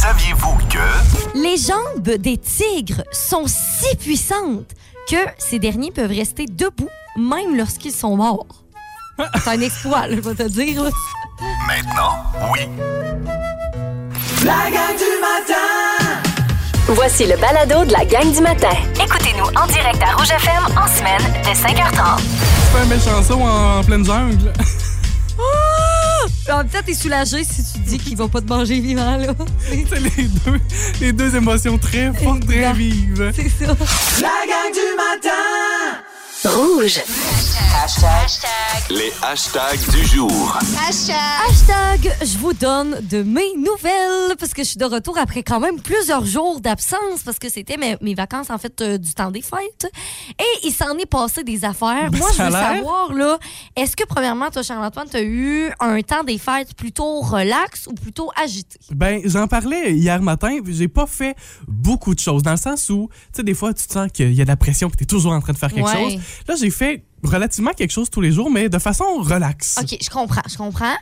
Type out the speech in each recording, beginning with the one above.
Saviez-vous que... Les jambes des tigres sont si puissantes que ces derniers peuvent rester debout même lorsqu'ils sont morts. C'est un exploit, là, je vais te dire. là. Maintenant, oui. La gang du matin Voici le balado de la gang du matin. Écoutez-nous en direct à Rouge FM en semaine dès 5h30. Tu fais un méchant saut en pleine jungle. En temps, t'es soulagé si tu dis qu'il va pas te manger vivant, là. C'est les deux, les deux émotions très fortes, très vives. C'est ça. La gang du matin Rouge. Les hashtags du jour. Hashtag, je vous donne de mes nouvelles parce que je suis de retour après quand même plusieurs jours d'absence parce que c'était mes, mes vacances en fait euh, du temps des fêtes et il s'en est passé des affaires. Ben, Moi, je veux savoir là, est-ce que premièrement toi Charles-Antoine, tu as eu un temps des fêtes plutôt relax ou plutôt agité? Ben, j'en parlais hier matin. J'ai pas fait beaucoup de choses. Dans le sens où, tu sais, des fois, tu te sens qu'il y a de la pression, que tu es toujours en train de faire quelque Ouais. chose. Là, j'ai fait relativement quelque chose tous les jours, mais de façon relaxe. OK, je comprends, je comprends.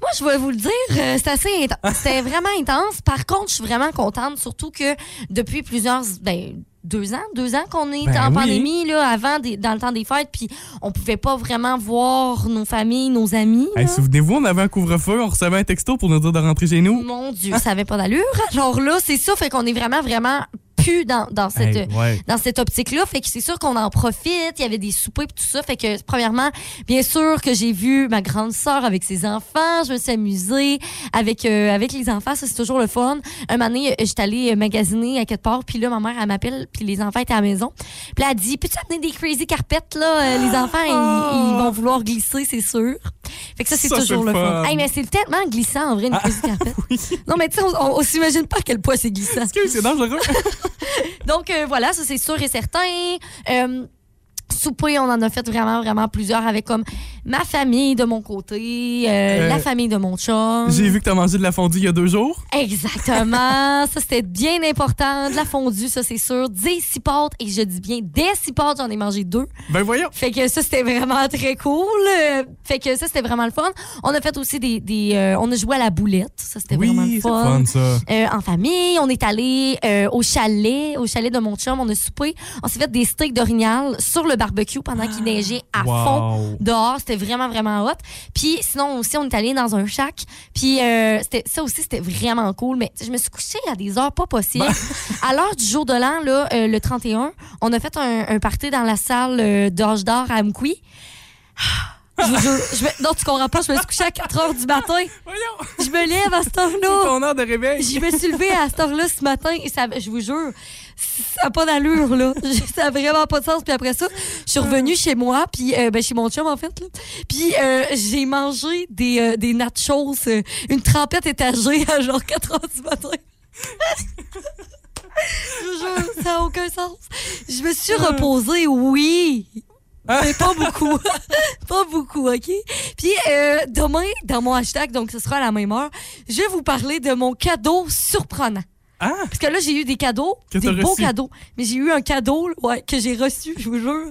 Moi, je vais vous le dire, euh, c'est assez intense. C'était vraiment intense. Par contre, je suis vraiment contente, surtout que depuis plusieurs, ben, deux ans, deux ans qu'on est Ben en oui. pandémie, là, avant, des- dans le temps des fêtes, puis on pouvait pas vraiment voir nos familles, nos amis. Hey. Souvenez-vous, on avait un couvre-feu, on recevait un texto pour nous dire de rentrer chez nous. Mon Dieu, ça avait pas d'allure. Alors là, c'est ça, fait qu'on est vraiment, vraiment plus dans, dans cette, Hey, ouais. dans cette optique-là. Fait que c'est sûr qu'on en profite. Il y avait des soupers et tout ça. Fait que, premièrement, bien sûr que j'ai vu ma grande sœur avec ses enfants. Je me suis amusée avec, euh, avec les enfants. Ça, c'est toujours le fun. Un moment donné, j'étais allée magasiner à quelque part. Puis là, ma mère, elle m'appelle. Puis les enfants étaient à la maison. Puis elle dit, peux-tu amener des crazy carpets, là? Euh, les enfants, ils, ils vont vouloir glisser, c'est sûr. Fait que ça, c'est toujours le fun. fun. Hey, mais c'est tellement glissant, en vrai, une crazy carpet. Non, mais tu sais, on, on, on s'imagine pas à quel point c'est glissant. C'est dangereux. Donc euh, voilà, ça c'est sûr et certain. Euh, souper, on en a fait vraiment, vraiment plusieurs avec comme ma famille de mon côté, euh, Euh, la famille de mon chum. J'ai vu que t'as mangé de la fondue il y a deux jours. Exactement. ça, c'était bien important. De la fondue, ça, c'est sûr. Des six pâtes. Et je dis bien des six pâtes, j'en ai mangé deux. Ben voyons. Fait que ça, c'était vraiment très cool. Fait que ça, c'était vraiment le fun. On a fait aussi des... des euh, on a joué à la boulette. Ça, c'était vraiment Oui, le fun. fun, ça. En famille. On est allé au chalet, au chalet de mon chum. On a soupé. On s'est fait des steaks d'orignal sur le barbecue pendant qu'il neigeait à Wow. fond dehors. C'était vraiment, vraiment hot. Puis sinon aussi, on est allé dans un shack. Puis euh, ça aussi, c'était vraiment cool. Mais je me suis couchée à des heures pas possibles. à l'heure du jour de l'an, là, euh, le 31, on a fait un, un party dans la salle euh, d'Orge d'Or à Amqui. Je vous jure, je me- non, tu comprends pas, je me suis couchée à 4 heures du matin. Voyons. Je me lève à cette heure-là. Ton heure de réveil. Je me suis levée à cette heure-là ce matin et ça, je vous jure, ça n'a pas d'allure, là. Ça n'a vraiment pas de sens. Puis après ça, je suis revenue chez moi, puis euh, ben, chez mon chum, en fait. Là. Puis euh, j'ai mangé des, euh, des nachos, euh, une trempette étagée à genre 4 heures du matin. je ça n'a aucun sens. Je me suis reposée, oui. Mais pas beaucoup. pas beaucoup, OK? Puis euh, demain, dans mon hashtag, donc ce sera à la même heure, je vais vous parler de mon cadeau surprenant. Ah, Parce que là, j'ai eu des cadeaux, Que des beaux reçu. cadeaux. Mais j'ai eu un cadeau ouais, que j'ai reçu, je vous jure.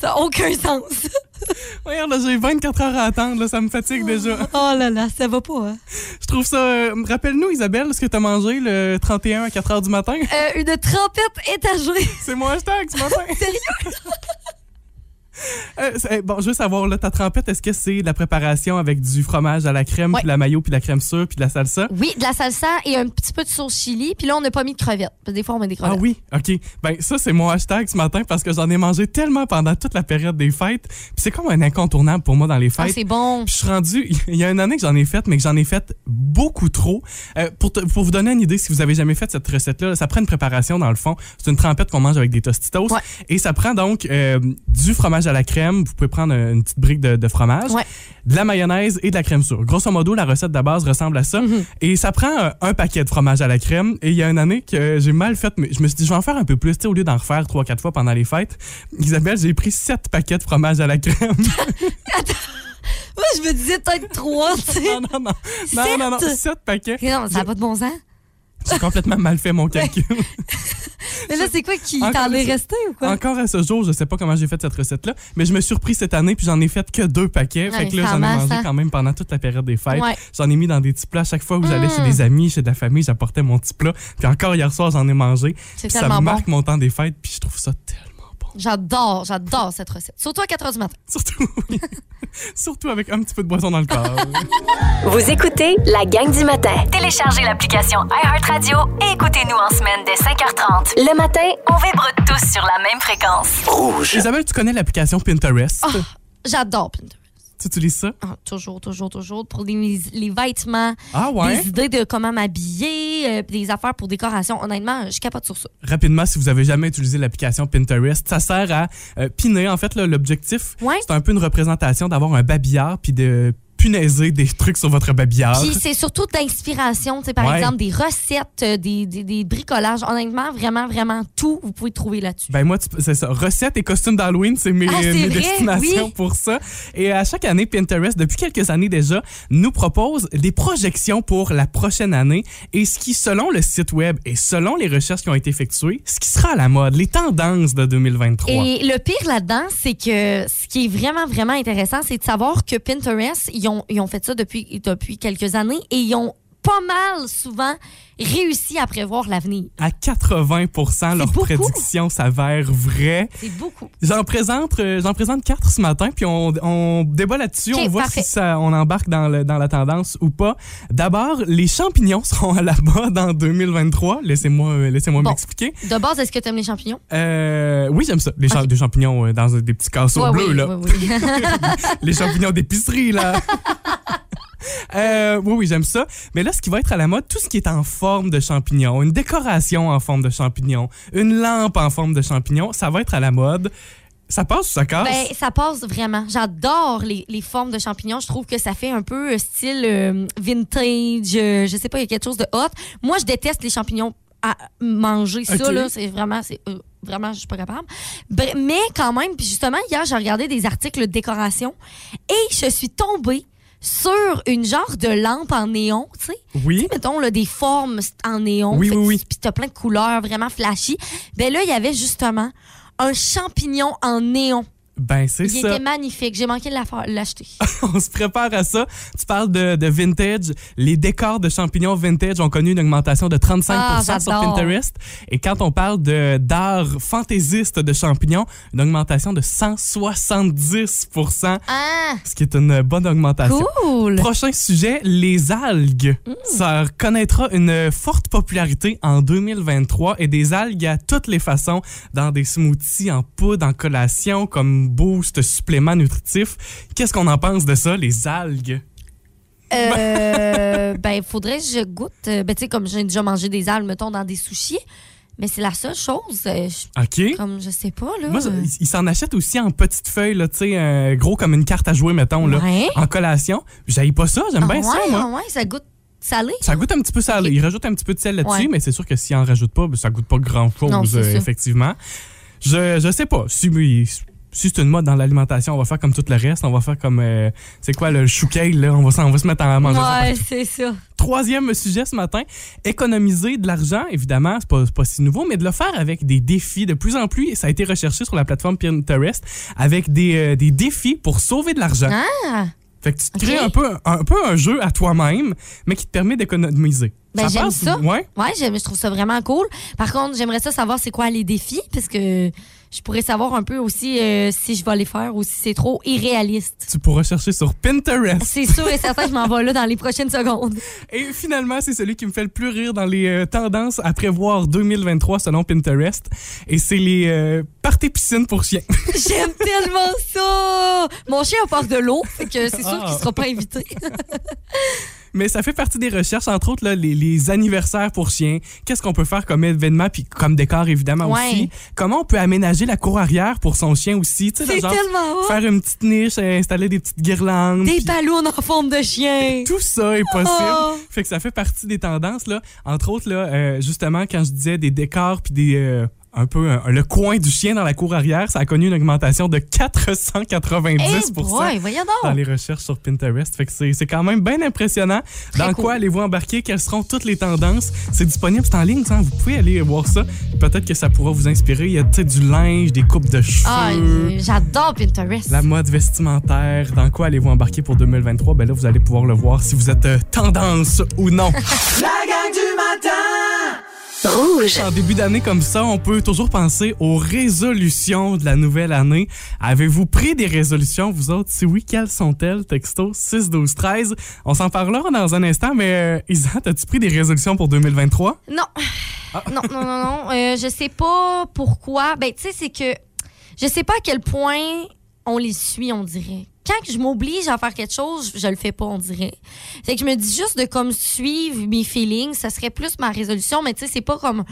Ça n'a aucun sens. là, j'ai 24 heures à attendre, là, ça me fatigue déjà. Oh là là, ça va pas, hein? Je trouve ça. euh, Rappelle-nous, Isabelle, ce que t'as mangé le 31 à 4 heures du matin. Euh, une trempette étagée. C'est mon hashtag ce matin. Sérieux? Euh, bon, je veux savoir, là, ta trempette, est-ce que c'est de la préparation avec du fromage à la crème, Ouais. puis la mayo, puis la crème sûre, puis de la salsa? Oui, de la salsa et un petit peu de sauce chili. Puis là, on n'a pas mis de crevettes. Parce que des fois, on met des Ah crevettes. oui, OK. Ben ça, c'est mon hashtag ce matin parce que j'en ai mangé tellement pendant toute la période des fêtes. Puis c'est comme un incontournable pour moi dans les Ah, fêtes. c'est bon. Puis je suis rendu, il y a une année que j'en ai fait, mais que j'en ai fait beaucoup trop. Euh, pour, te- pour vous donner une idée, si vous avez jamais fait cette recette-là, ça prend une préparation dans le fond. C'est une trempette qu'on mange avec des tostitos. Ouais. Et ça prend donc euh, du fromage à la crème. Vous pouvez prendre une petite brique de, de fromage, Ouais. de la mayonnaise et de la crème sûre. Grosso modo, la recette de base ressemble à ça. Mhm. Et ça prend euh, un paquet de fromage à la crème. Et il y a une année que j'ai mal fait, mais je me suis dit, je vais en faire un peu plus, au lieu d'en refaire trois, quatre fois pendant les fêtes. Isabelle, j'ai pris sept paquets de fromage à la crème. Moi, je me disais peut-être trois, tu sais. non, non, non. Non, non, non. Sept? Sept paquets. Non, ça n'a pas de bon sens. J'ai complètement mal fait mon calcul. Mais là, c'est quoi qui t'en est resté ou quoi? Encore à ce jour, je sais pas comment j'ai fait cette recette-là, mais je me suis surpris cette année puis j'en ai fait que deux paquets. Ouais, fait que là, j'en ai mangé quand même pendant toute la période des fêtes. Ouais. J'en ai mis dans des petits plats. Chaque fois où j'allais Mm. chez des amis, chez de la famille, j'apportais mon petit plat. Puis encore hier soir, j'en ai mangé. Puis ça bon. marque mon temps des fêtes puis je trouve ça tellement. J'adore, j'adore cette recette. Surtout à 4 h du matin. Surtout, oui. Surtout avec un petit peu de boisson dans le corps. Vous écoutez la gang du matin. Téléchargez l'application iHeartRadio et écoutez-nous en semaine dès 5h30. Le matin, on vibre tous sur la même fréquence. Rouge. Isabelle, tu connais l'application Pinterest? Oh. J'adore Pinterest. Tu utilises ça? Ah, toujours, toujours, toujours. Pour les, les vêtements, Ah ouais? des idées de comment m'habiller, euh, des affaires pour décoration. Honnêtement, je capote sur ça. Rapidement, si vous avez jamais utilisé l'application Pinterest, ça sert à euh, piner. En fait, l'objectif, Ouais. c'est un peu une représentation d'avoir un babillard puis de punaiser des trucs sur votre babillard. Puis c'est surtout d'inspiration, tu sais, par Ouais. exemple, des recettes, euh, des, des, des bricolages. Honnêtement, vraiment, vraiment, tout, vous pouvez trouver là-dessus. Ben moi, c'est ça. Recettes et costumes d'Halloween, c'est mes, Ah, mes vrai? destinations Oui. pour ça. Et à chaque année, Pinterest, depuis quelques années déjà, nous propose des projections pour la prochaine année et ce qui, selon le site web et selon les recherches qui ont été effectuées, ce qui sera à la mode, les tendances de 2023. Et le pire là-dedans, c'est que ce qui est vraiment, vraiment intéressant, c'est de savoir que Pinterest, ils ont, ils ont fait ça depuis, depuis quelques années et ils ont pas mal souvent réussi à prévoir l'avenir. À 80% leurs beaucoup. prédictions s'avèrent vraies. C'est beaucoup. J'en présente, euh, j'en présente quatre ce matin, puis on, on débat là-dessus. On voit parfait. si ça, on embarque dans, le- dans la tendance ou pas. D'abord, les champignons seront à la mode en 2023. Laissez-moi euh, laissez-moi Bon. m'expliquer. De base, est-ce que tu aimes les champignons? Euh, oui, j'aime ça. Les cha- Ok. des champignons euh, dans des petits casseaux Ouais, bleus, oui, là. oui, oui. les champignons d'épicerie, là. Euh, oui, oui, j'aime ça. Mais là, ce qui va être à la mode, tout ce qui est en forme de champignon, une décoration en forme de champignon, une lampe en forme de champignon, ça va être à la mode. Ça passe ou ça casse? Ben, ça passe vraiment. J'adore les, les formes de champignons. Je trouve que ça fait un peu euh, style euh, vintage. euh, je sais pas, il y a quelque chose de hot. Moi, je déteste les champignons à manger. Ça, là, c'est vraiment, c'est vraiment, je suis pas capable. Mais quand même, puis justement, hier, j'ai regardé des articles de décoration et je suis tombée sur une genre de lampe en néon, tu sais. oui. mettons, là, des formes en néon. Oui, oui, oui. Puis t'as plein de couleurs vraiment flashy. Ben là, il y avait justement un champignon en néon. Ben, c'est Il ça. était magnifique. J'ai manqué de l'acheter. On se prépare à ça. Tu parles de, de vintage. Les décors de champignons vintage ont connu une augmentation de 35 Ah, sur. Pinterest. Et quand on parle de d'art fantaisiste de champignons, une augmentation de 170 Ah, ce qui est une bonne augmentation. cool. Prochain sujet, les algues. Mm. Ça connaîtra une forte popularité en 2023 et des algues à toutes les façons, dans des smoothies, en poudre, en collation, comme boost, supplément nutritif. Qu'est-ce qu'on en pense de ça, les algues? Euh, ben, faudrait que je goûte. Euh, Ben, tu sais, comme j'ai déjà mangé des algues, mettons, dans des sushis. Mais c'est la seule chose. euh, je- OK. Comme, je sais pas, là. Moi, ça- ils- s'en achètent aussi en petites feuilles, là, tu sais, euh, gros comme une carte à jouer, mettons, là, Ouais. en collation. J'aille pas ça, j'aime Ah bien ça, ouais, moi. ah ouais, ça goûte salé. Ça goûte un petit peu salé. Ils rajoutent un petit peu de sel là-dessus, Ouais. mais c'est sûr que s'ils en rajoutent pas, ben, ça goûte pas grand-chose, euh, ça. effectivement. Je, je sais pas. Si, si c'est une mode dans l'alimentation, on va faire comme tout le reste. On va faire comme, euh, c'est quoi, le chou là? On va, on va se mettre à manger Ouais, c'est ça. Troisième sujet ce matin, économiser de l'argent, évidemment, c'est pas, pas si nouveau, mais de le faire avec des défis. De plus en plus, ça a été recherché sur la plateforme Pinterest avec des, euh, des défis pour sauver de l'argent. Ah, Fait que tu te crées un peu, un peu un jeu à toi-même, mais qui te permet d'économiser. Ben, j'aime ça. Ouais? Ouais, je trouve ça vraiment cool. Par contre, j'aimerais ça savoir c'est quoi les défis, parce que je pourrais savoir un peu aussi euh, si je vais les faire ou si c'est trop irréaliste. Tu pourras chercher sur Pinterest. C'est sûr et certain, je m'en vais là dans les prochaines secondes. Et finalement, c'est celui qui me fait le plus rire dans les euh, tendances à prévoir 2023 selon Pinterest. Et c'est les euh, parties piscines pour chiens. J'aime tellement ça! Mon chien a peur de l'eau, fait que c'est sûr Ah. qu'il sera pas invité. Mais ça fait partie des recherches, entre autres là, les, les anniversaires pour chiens. Qu'est-ce qu'on peut faire comme événement, puis comme décor évidemment Ouais. aussi? Comment on peut aménager la cour arrière pour son chien aussi? Tu sais, C'est genre, tellement hot! faire une petite niche, euh, installer des petites guirlandes. Des puis ballons en forme de chien! tout ça est possible. Oh. Fait que ça fait partie des tendances là. Entre autres là, euh, justement quand je disais des décors puis des euh, un peu un- le coin du chien dans la cour arrière, ça a connu une augmentation de 490 Eh boy, voyons dans les recherches sur Pinterest. Fait que c'est c'est quand même bien impressionnant. Très Dans cool. quoi allez-vous embarquer? Quelles seront toutes les tendances? C'est disponible, c'est en ligne, ça. Vous pouvez aller voir ça. Peut-être que ça pourra vous inspirer. Il y a du linge, des coupes de cheveux. Ah, euh, j'adore Pinterest. La mode vestimentaire, dans quoi allez-vous embarquer pour 2023? Ben là, vous allez pouvoir le voir si vous êtes euh, tendance ou non. La gang du matin Rouge. En début d'année comme ça, on peut toujours penser aux résolutions de la nouvelle année. Avez-vous pris des résolutions, vous autres? Si oui, quelles sont-elles? Texto 6 12 13. On s'en parlera dans un instant, mais euh, Isa, as-tu pris des résolutions pour 2023? Non. Ah. Non, non, non, non. Euh, je sais pas pourquoi. Ben, tu sais, c'est que je sais pas à quel point on les suit, on dirait. Quand je m'oblige à faire quelque chose, je le fais pas, on dirait. Fait que je me dis juste de comme suivre mes feelings, ça serait plus ma résolution, mais tu sais, c'est pas comme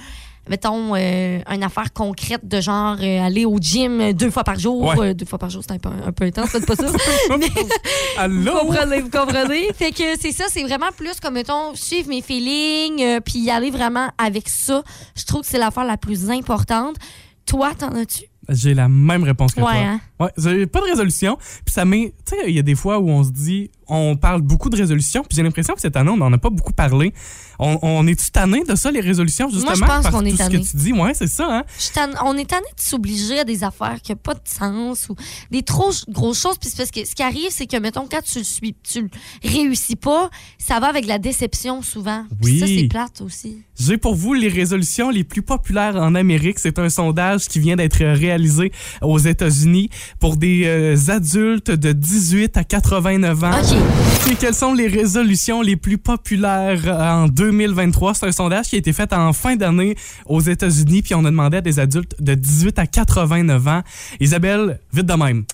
mettons euh, une affaire concrète de genre euh, aller au gym deux fois par jour Ouais. Euh, deux fois par jour c'est un peu, un peu intense faites pas ça mais vous Allô? comprenez, vous comprenez? Fait que c'est ça, c'est vraiment plus comme, mettons, suivre mes feelings, puis y aller vraiment avec ça. Je trouve que c'est l'affaire la plus importante. Toi, t'en as-tu? J'ai la même réponse que Ouais, toi. hein? Ouais, j'ai pas de résolution. Puis ça met. Tu sais, il y a des fois où on se dit, on parle beaucoup de résolutions, puis j'ai l'impression que cette année, on n'en a pas beaucoup parlé. On, on est-tu tanné de ça, les résolutions, justement? je pense qu'on est tout ce tanné. que tu dis. Ouais, c'est ça, hein? Je on est tanné de s'obliger à des affaires qui n'ont pas de sens ou des trop grosses choses. Puis parce que ce qui arrive, c'est que, mettons, quand tu le suis, tu le réussis pas, ça va avec la déception souvent. Puis Oui. ça, c'est plate aussi. J'ai pour vous les résolutions les plus populaires en Amérique. C'est un sondage qui vient d'être réalisé aux États-Unis pour des euh, adultes de 18 à 89 ans. OK. Et quelles sont les résolutions les plus populaires euh, en 2023? C'est un sondage qui a été fait en fin d'année aux États-Unis, puis on a demandé à des adultes de 18 à 89 ans. Isabelle, vite de même.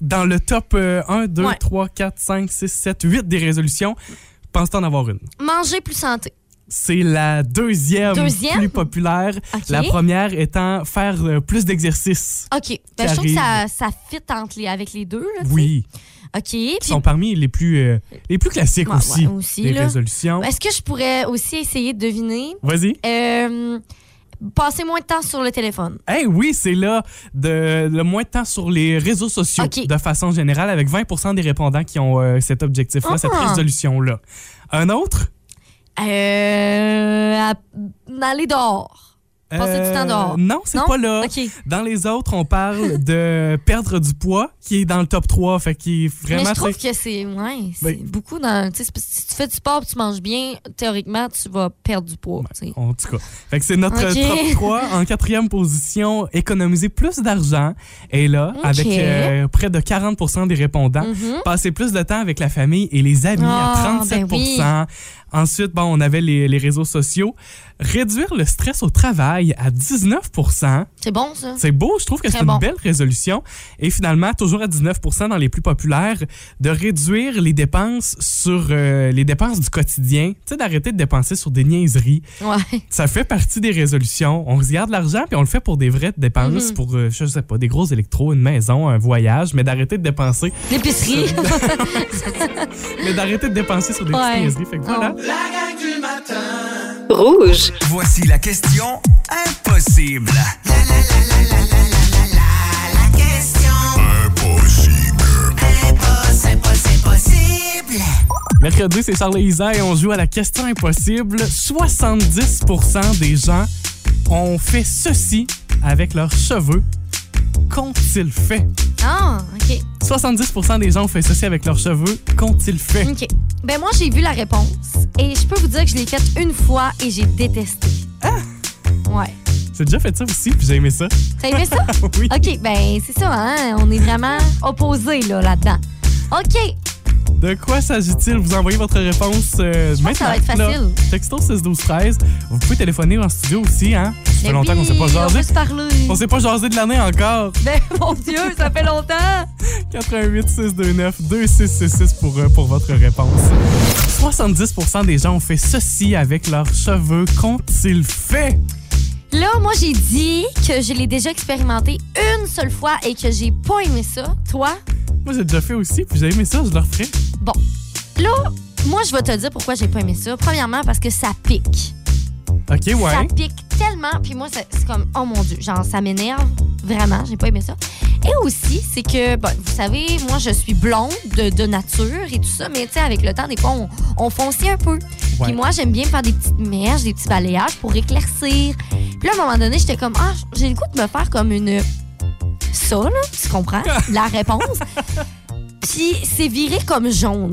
Dans le top euh, 1, 2, Ouais. 3, 4, 5, 6, 7, 8 des résolutions, penses-tu en avoir une? Manger plus santé. C'est la deuxième, Deuxième? plus populaire. La première étant faire euh, plus d'exercice. OK. Ben, je trouve que ça, ça fit entre les, avec les deux. là. Oui, OK. ils Puis sont parmi les plus, euh, les plus classiques Ouais, aussi, ouais, aussi, des là. résolutions. Est-ce que je pourrais aussi essayer de deviner? Vas-y. Euh, passer moins de temps sur le téléphone. Eh oui, c'est là de, le moins de temps sur les réseaux sociaux de façon générale, avec 20% des répondants qui ont euh, cet objectif-là, Ah. cette résolution-là. Un autre? Euh, à- aller dehors. Passer du temps dehors? Non, c'est pas là. Dans les autres, on parle de perdre du poids, qui est dans le top 3, fait qui est Mais vraiment... je trouve que c'est ouais, Ben- beaucoup dans. Si tu fais du sport et tu manges bien, théoriquement, tu vas perdre du poids. En tout cas. Fait que c'est notre top 3. En quatrième position, économiser plus d'argent. Et là, avec euh, près de 40% des répondants. Mhm. Passer plus de temps avec la famille et les amis à Ah, 37 ben oui. Ensuite, bon, on avait les, les réseaux sociaux. Réduire le stress au travail à 19 C'est bon, ça. C'est beau, je trouve que c'est une belle résolution. Et finalement, toujours à 19 dans les plus populaires, de réduire les dépenses sur euh, les dépenses du quotidien. Tu sais, d'arrêter de dépenser sur des niaiseries. Ouais. Ça fait partie des résolutions. On se garde l'argent puis on le fait pour des vraies dépenses, Mhm. pour, euh, je sais pas, des gros électros, une maison, un voyage, mais d'arrêter de dépenser, L'épicerie. mais d'arrêter de dépenser sur des petites Ouais. niaiseries. Fait que voilà. La gang du matin Rouge. Voici la question impossible. Mercredi, c'est Charles Isa et on joue à la question impossible. 70% des gens ont fait ceci avec leurs cheveux. Qu'ont-ils fait? ah, OK. 70% des gens ont fait ceci avec leurs cheveux. Qu'ont-ils fait? OK. Ben, moi, j'ai vu la réponse et je peux vous dire que je l'ai faite une fois et j'ai détesté. Ah! Ouais. J'ai déjà fait ça aussi, puis j'ai aimé ça. T'as aimé ça? oui. OK, ben, c'est ça, hein? On est vraiment opposés, là, là-dedans. OK. De quoi s'agit-il? Vous envoyez votre réponse euh, Je pense que ça va être maintenant, là. facile. Texto 6 12 13. Vous pouvez téléphoner en studio aussi, hein? Ça fait longtemps qu'on s'est pas oui, On jasé. peut se parler. On s'est pas jasé de l'année encore. Ben, mon Dieu, ça fait longtemps. 88 629 2666 pour, euh, pour votre réponse. 70% des gens ont fait ceci avec leurs cheveux. Qu'ont-ils fait? Là, moi, j'ai dit que je l'ai déjà expérimenté une seule fois et que j'ai pas aimé ça. Toi? Moi, j'ai déjà fait aussi, puis j'ai aimé ça, je le referai. Bon. Là, moi, je vais te dire pourquoi j'ai pas aimé ça. Premièrement, parce que ça pique. OK, Ça ouais. pique tellement. Puis moi, ça- c'est comme, oh mon Dieu, genre, ça m'énerve vraiment. J'ai pas aimé ça. Et aussi, c'est que, bon, vous savez, moi, je suis blonde de, de nature et tout ça, mais tu sais, avec le temps, des fois, on, on foncit un peu. Ouais. Puis moi, j'aime bien faire des petites mèches, des petits balayages pour éclaircir. Puis là, à un moment donné, j'étais comme, ah, j'ai le goût de me faire comme une. Ça, là, tu comprends? La réponse. Puis c'est viré comme jaune.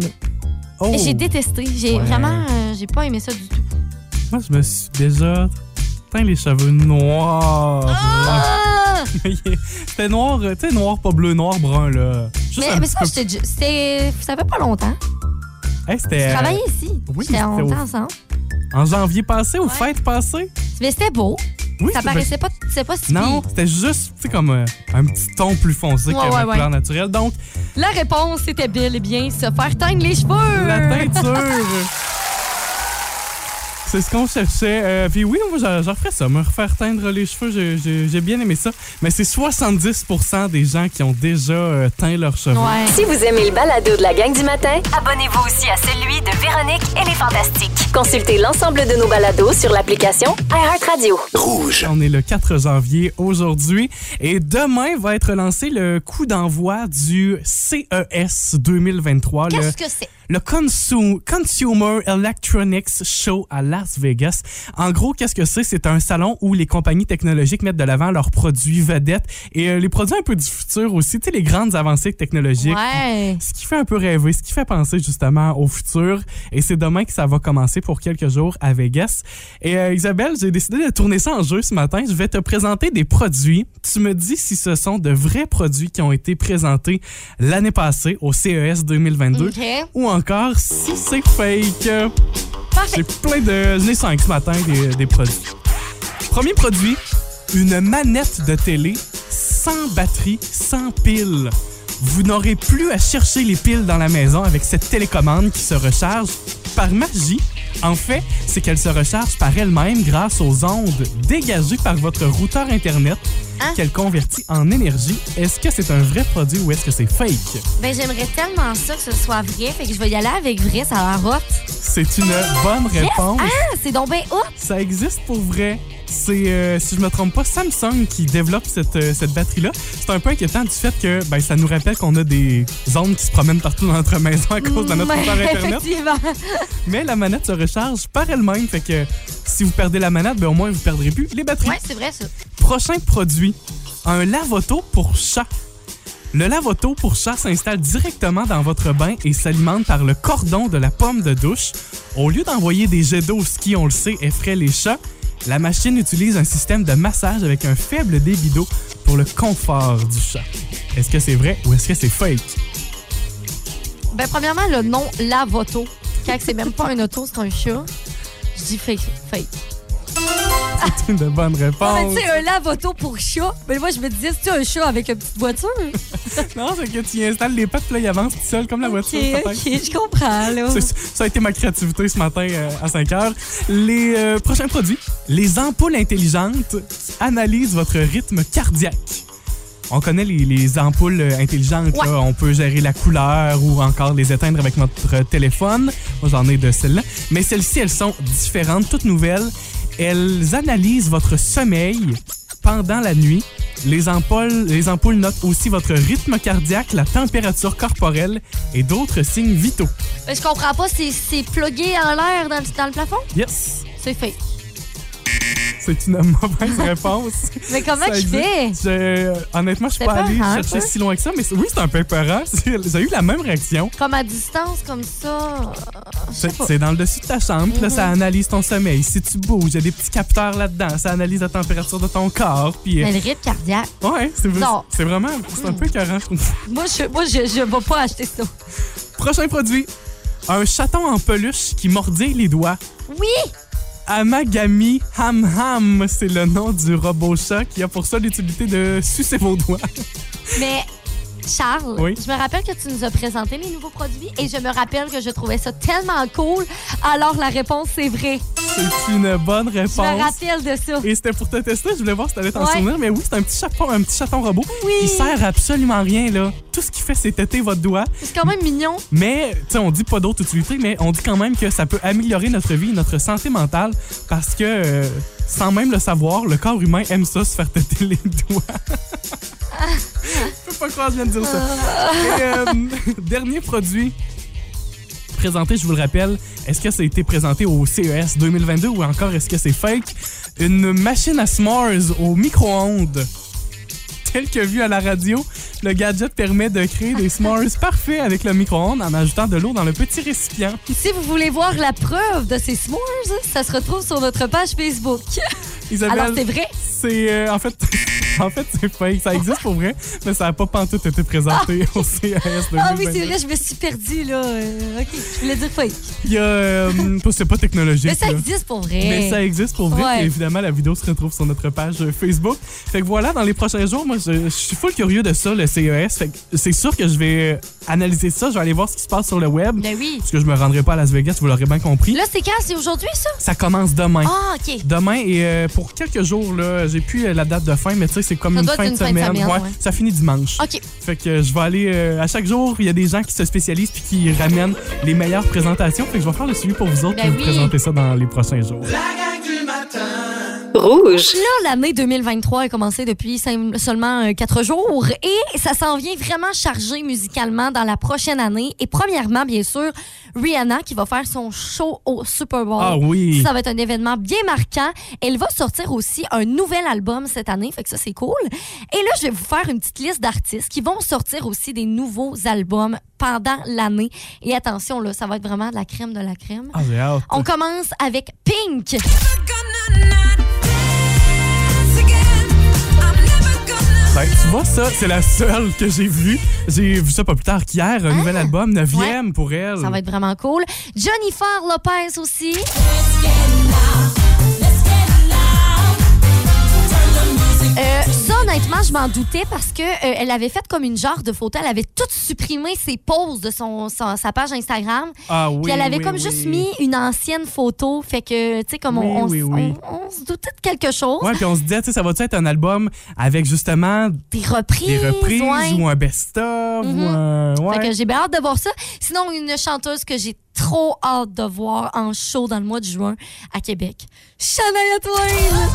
Oh. J'ai détesté. J'ai Ouais. vraiment. euh, j'ai pas aimé ça du tout. Moi, je me suis déjà teint les cheveux noirs. Ah! C'était noir, euh, tu sais, noir, pas bleu, noir, brun, là. Juste Mais, mais ça, c'était. Ça fait pas longtemps. Hey, Tu c'était travaillais ici. oui, J'étais au- était ensemble. en janvier passé, aux Ouais. fêtes passées. Mais c'était beau. Oui, ça paraissait pas. C'est pas si Non, c'était juste, tu sais, comme euh, un petit ton plus foncé Ouais, que ouais, ma ouais. couleur naturelle. Donc, La réponse était bel et bien se faire teindre les cheveux. la teinture. C'est ce qu'on cherchait. Euh, puis oui, moi, j'en referais ça. Me refaire teindre les cheveux, j'ai- bien aimé ça. Mais c'est 70 des gens qui ont déjà euh, teint leurs cheveux. Ouais. Si vous aimez le balado de la gang du matin, Abonnez-vous aussi à celui de Véronique et les Fantastiques. consultez l'ensemble de nos balados sur l'application iHeartRadio. On est le 4 janvier aujourd'hui et demain va être lancé le coup d'envoi du CES 2023, le, Qu'est-ce que c'est? le Consu- Consumer Electronics Show à Las Vegas. En gros, qu'est-ce que c'est? C'est un salon où les compagnies technologiques mettent de l'avant leurs produits vedettes et euh, les produits un peu du futur aussi, tu sais, les grandes avancées technologiques. Ouais. Ce qui fait un peu rêver, ce qui fait penser justement au futur. Et c'est demain que ça va commencer pour quelques jours à Vegas. Et euh, Isabelle, j'ai décidé de tourner ça en jeu ce matin. Je vais te présenter des produits. Tu me dis si ce sont de vrais produits qui ont été présentés l'année passée au CES 2022 OK. ou encore si c'est fake. J'ai plein de... J'en ai cinq ce matin des, des produits. Premier produit, une manette de télé sans batterie, sans pile. Vous n'aurez plus à chercher les piles dans la maison avec cette télécommande qui se recharge par magie. En fait, c'est qu'elle se recharge par elle-même grâce aux ondes dégagées par votre routeur Internet Hein? qu'elle convertit en énergie. Est-ce que c'est un vrai produit ou est-ce que c'est fake? Ben, j'aimerais tellement ça que ce soit vrai. Fait que je vais y aller avec vrai, ça a l'air. C'est une bonne réponse. Ah, c'est donc hot. Ça existe pour vrai. C'est, euh, si je me trompe pas, Samsung qui développe cette, euh, cette batterie-là. C'est un peu inquiétant du fait que ben, ça nous rappelle qu'on a des ondes qui se promènent partout dans notre maison à cause de notre Mm, routeur Internet. Mais la manette se recharge par elle-même. Fait que si vous perdez la manette, ben, au moins vous perdrez plus les batteries. Ouais, c'est vrai ça. Prochain produit, un lave-auto pour chat. Le lave-auto pour chat s'installe directement dans votre bain et s'alimente par le cordon de la pomme de douche. Au lieu d'envoyer des jets d'eau, ce qui, on le sait, effraie les chats, la machine utilise un système de massage avec un faible débit d'eau pour le confort du chat. Est-ce que c'est vrai ou est-ce que c'est fake? Ben, premièrement, le nom Lavoto. Quand c'est même pas un auto, c'est un chat. Je dis fake. Fake. C'est une bonne réponse. tu sais, un lave-auto pour chat. Mais moi, je me disais, c'est un chat avec une petite voiture? Non, c'est que tu y installes les pattes, puis là, il avance tout seul comme la voiture. ok, je comprends, là. Ça a été ma créativité ce matin euh, à 5 heures. Les euh, prochains produits, les ampoules intelligentes qui analysent votre rythme cardiaque. On connaît les, les ampoules euh, intelligentes. Ouais. là. On peut gérer la couleur ou encore les éteindre avec notre téléphone. Moi, j'en ai de celles-là. Mais celles-ci, elles sont différentes, toutes nouvelles. Elles analysent votre sommeil pendant la nuit. Les ampoules, les ampoules notent aussi votre rythme cardiaque, la température corporelle et d'autres signes vitaux. Mais je comprends pas, c'est c'est plugué en l'air dans, le- dans le plafond? Yes! C'est fake. C'est une mauvaise réponse. Mais comment Ça existe. fais? Je- euh, honnêtement, je suis pas pas allé un chercher si loin que ça, mais oui, c'est un peu peurant. J'ai eu la même réaction. Comme à distance, comme ça. C'est dans le dessus de ta chambre, puis là, ça analyse ton sommeil. Si tu bouges, il y a des petits capteurs là-dedans. Ça analyse la température de ton corps. Puis, euh, Mais le rythme cardiaque. ouais, c'est c'est vraiment c'est un peu écœurant, je trouve. Moi, je, moi, je, je vais pas acheter ça. Prochain produit un chaton en peluche qui mordit les doigts. Oui! Amagami Ham Ham, c'est le nom du robot chat qui a pour ça l'utilité de sucer vos doigts. Mais Charles, Oui. je me rappelle que tu nous as présenté les nouveaux produits et je me rappelle que je trouvais ça tellement cool. Alors la réponse, c'est vrai. C'est une bonne Je me réponse. rappelle de ça. Et c'était pour te tester, je voulais voir si t'allais t'en Ouais. souvenir, mais oui, c'est un petit chaton, un petit chaton robot. Oui. Il sert à absolument rien, là. Tout ce qu'il fait, c'est têter votre doigt. C'est quand même mignon. Mais, tu sais, on dit pas d'autres utilités, mais on dit quand même que ça peut améliorer notre vie notre santé mentale parce que, euh, sans même le savoir, le corps humain aime ça, se faire têter les doigts. Je peux pas croire que je viens de dire ça. Et, euh, dernier produit présenté, je vous le rappelle, est-ce que ça a été présenté au CES 2022 ou encore est-ce que c'est fake? Une machine à s'mores au micro-ondes. Tel que vu à la radio, le gadget permet de créer des s'mores parfaits avec le micro-ondes en ajoutant de l'eau dans le petit récipient. Si vous voulez voir la preuve de ces s'mores, ça se retrouve sur notre page Facebook. Isabelle, Alors c'est vrai. C'est euh, en fait en fait c'est fake, ça existe pour vrai, mais ça n'a pas pantoute été présenté au CES 2022. Ah oui, c'est vrai, je me suis perdue là. Euh, ok, je voulais dire fake. Il y a euh, c'est pas technologique. Mais ça là. existe pour vrai. Mais ça existe pour vrai. Ouais. Et évidemment, la vidéo se retrouve sur notre page euh, Facebook. Fait que voilà, dans les prochains jours, moi, je, je suis full curieux de ça, le CES. Fait que c'est sûr que je vais euh, analyser ça. Je vais aller voir ce qui se passe sur le web. Ben oui. Parce que je me rendrai pas à Las Vegas, vous l'aurez bien compris. Là, c'est quand? C'est aujourd'hui, ça? Ça commence demain. Ah, OK. Demain et euh, pour quelques jours, là, j'ai plus euh, la date de fin, mais tu sais, c'est comme Ça une doit être fin, une de fin de semaine. ouais. Ça finit dimanche. OK. Fait que je vais aller euh, à chaque jour, il y a des gens qui se spécialisent puis qui ramènent les meilleures présentations. Fait que je vais faire le suivi pour vous autres Ben et vous oui. présenter ça dans les prochains jours. Rouge. Là, l'année 2023 a commencé depuis seulement euh, quatre jours et ça s'en vient vraiment chargé musicalement dans la prochaine année. Et premièrement, bien sûr, Rihanna qui va faire son show au Super Bowl. Ah oui. Ça va être un événement bien marquant. Elle va sortir aussi un nouvel album cette année, fait que ça c'est cool. Et là, je vais vous faire une petite liste d'artistes qui vont sortir aussi des nouveaux albums pendant l'année. Et attention, là, ça va être vraiment de la crème de la crème. Ah. On commence avec Pink. Ben, tu vois, ça, c'est la seule que j'ai vue. J'ai vu ça pas plus tard qu'hier, un nouvel album, 9e pour elle. Ah! Ça va être vraiment cool. Jennifer Lopez aussi. Je m'en doutais parce que euh, elle avait fait comme une genre de photo. Elle avait tout supprimé ses poses de son, son- sa page Instagram. Ah oui. Puis elle avait oui, comme oui. juste mis une ancienne photo. Fait que, tu sais, comme on, Oui, on, oui, oui. on- on se doutait de quelque chose. Ouais, puis on se disait, tu sais, ça va être un album avec justement Des reprises. des reprises ouais. ou un best-of ou Mhm. un. Ouais. Fait que j'ai bien hâte de voir ça. Sinon, une chanteuse que j'ai trop hâte de voir en show dans le mois de juin à Québec. Shania Twain!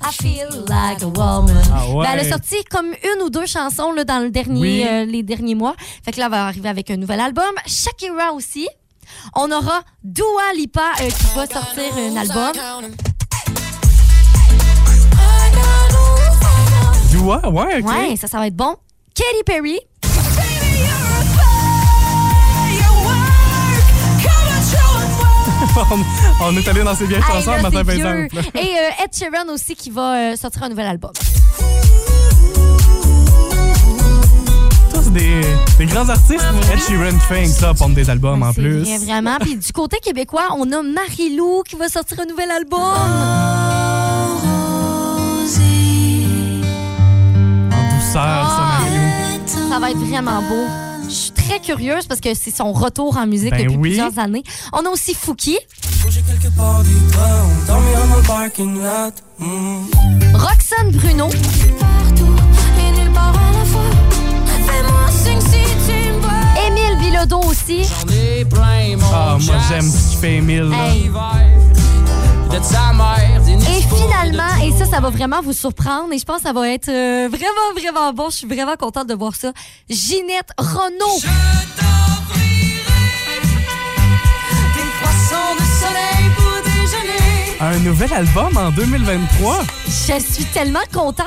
I feel like a woman. Ah ouais. Ben, elle a sorti comme une ou deux chansons là, dans le dernier, Oui. euh, les derniers mois. Fait que là, elle va arriver avec un nouvel album. Shakira aussi. On aura Dua Lipa euh, qui va sortir un album. Dua, ouais, ok. Ouais, ça, ça va être bon. Katy Perry. On, on est allé dans ces vieilles Hey, chansons vieux. exemple. Et euh, Ed Sheeran aussi qui va euh, sortir un nouvel album. Des, des grands artistes. Ed Sheeran fait ça pour des albums en plus. vrai, vraiment. Puis du côté québécois, on a Marie-Lou qui va sortir un nouvel album. En douceur, ça, Ah. Marie-Lou. Ça va être vraiment beau. Très curieuse parce que c'est son retour en musique Ben depuis oui. plusieurs années. On a aussi Fouki, J'ai quelque part du pain, dormir dans le parking lot. Mm. Roxane Bruno, Émile Bilodeau aussi. Ah, moi, j'aime ce qu'il fait. Hey. De sa mère, des Et finalement, et ça, ça va vraiment vous surprendre, et je pense que ça va être euh, vraiment, vraiment bon. Je suis vraiment contente de voir ça. Ginette Renault. Des croissants de soleil pour. Un nouvel album en 2023. Je suis tellement contente.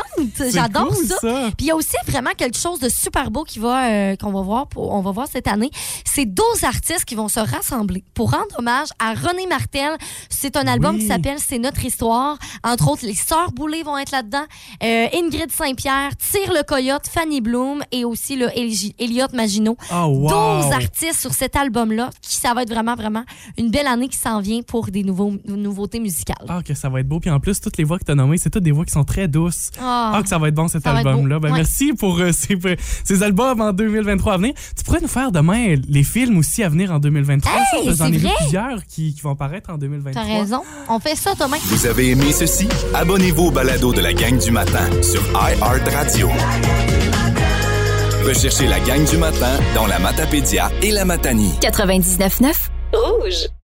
J'adore cool, ça. ça. Puis il y a aussi vraiment quelque chose de super beau qui va euh, qu'on va voir pour, on va voir cette année. C'est 12 artistes qui vont se rassembler pour rendre hommage à René Martel. C'est un album Oui. qui s'appelle C'est notre histoire. Entre autres, les Sœurs Boulay vont être là-dedans. Euh, Ingrid Saint-Pierre, Tire le Coyote, Fanny Bloom et aussi le Elliot Maginot. Oh, wow. 12 artistes sur cet album-là, qui ça va être vraiment, vraiment une belle année qui s'en vient pour des nouveaux, nouveautés musicales. Ah, que ça va être beau. Puis en plus, toutes les voix que tu as nommées, c'est toutes des voix qui sont très douces. Ah. Ah, que ça va être bon cet album-là. Ben, Ouais. Merci pour euh, ces, ces albums en 2023 à venir. Tu pourrais nous faire demain les films aussi à venir en 2023. Hey, J'en ai vu plusieurs qui, qui vont paraître en 2023. T'as raison. On fait ça demain. Vous avez aimé ceci? Abonnez-vous au balado de la gang du matin sur iHeartRadio. Recherchez la gang du matin dans la Matapédia et la Matanie. 99.9 Rouge.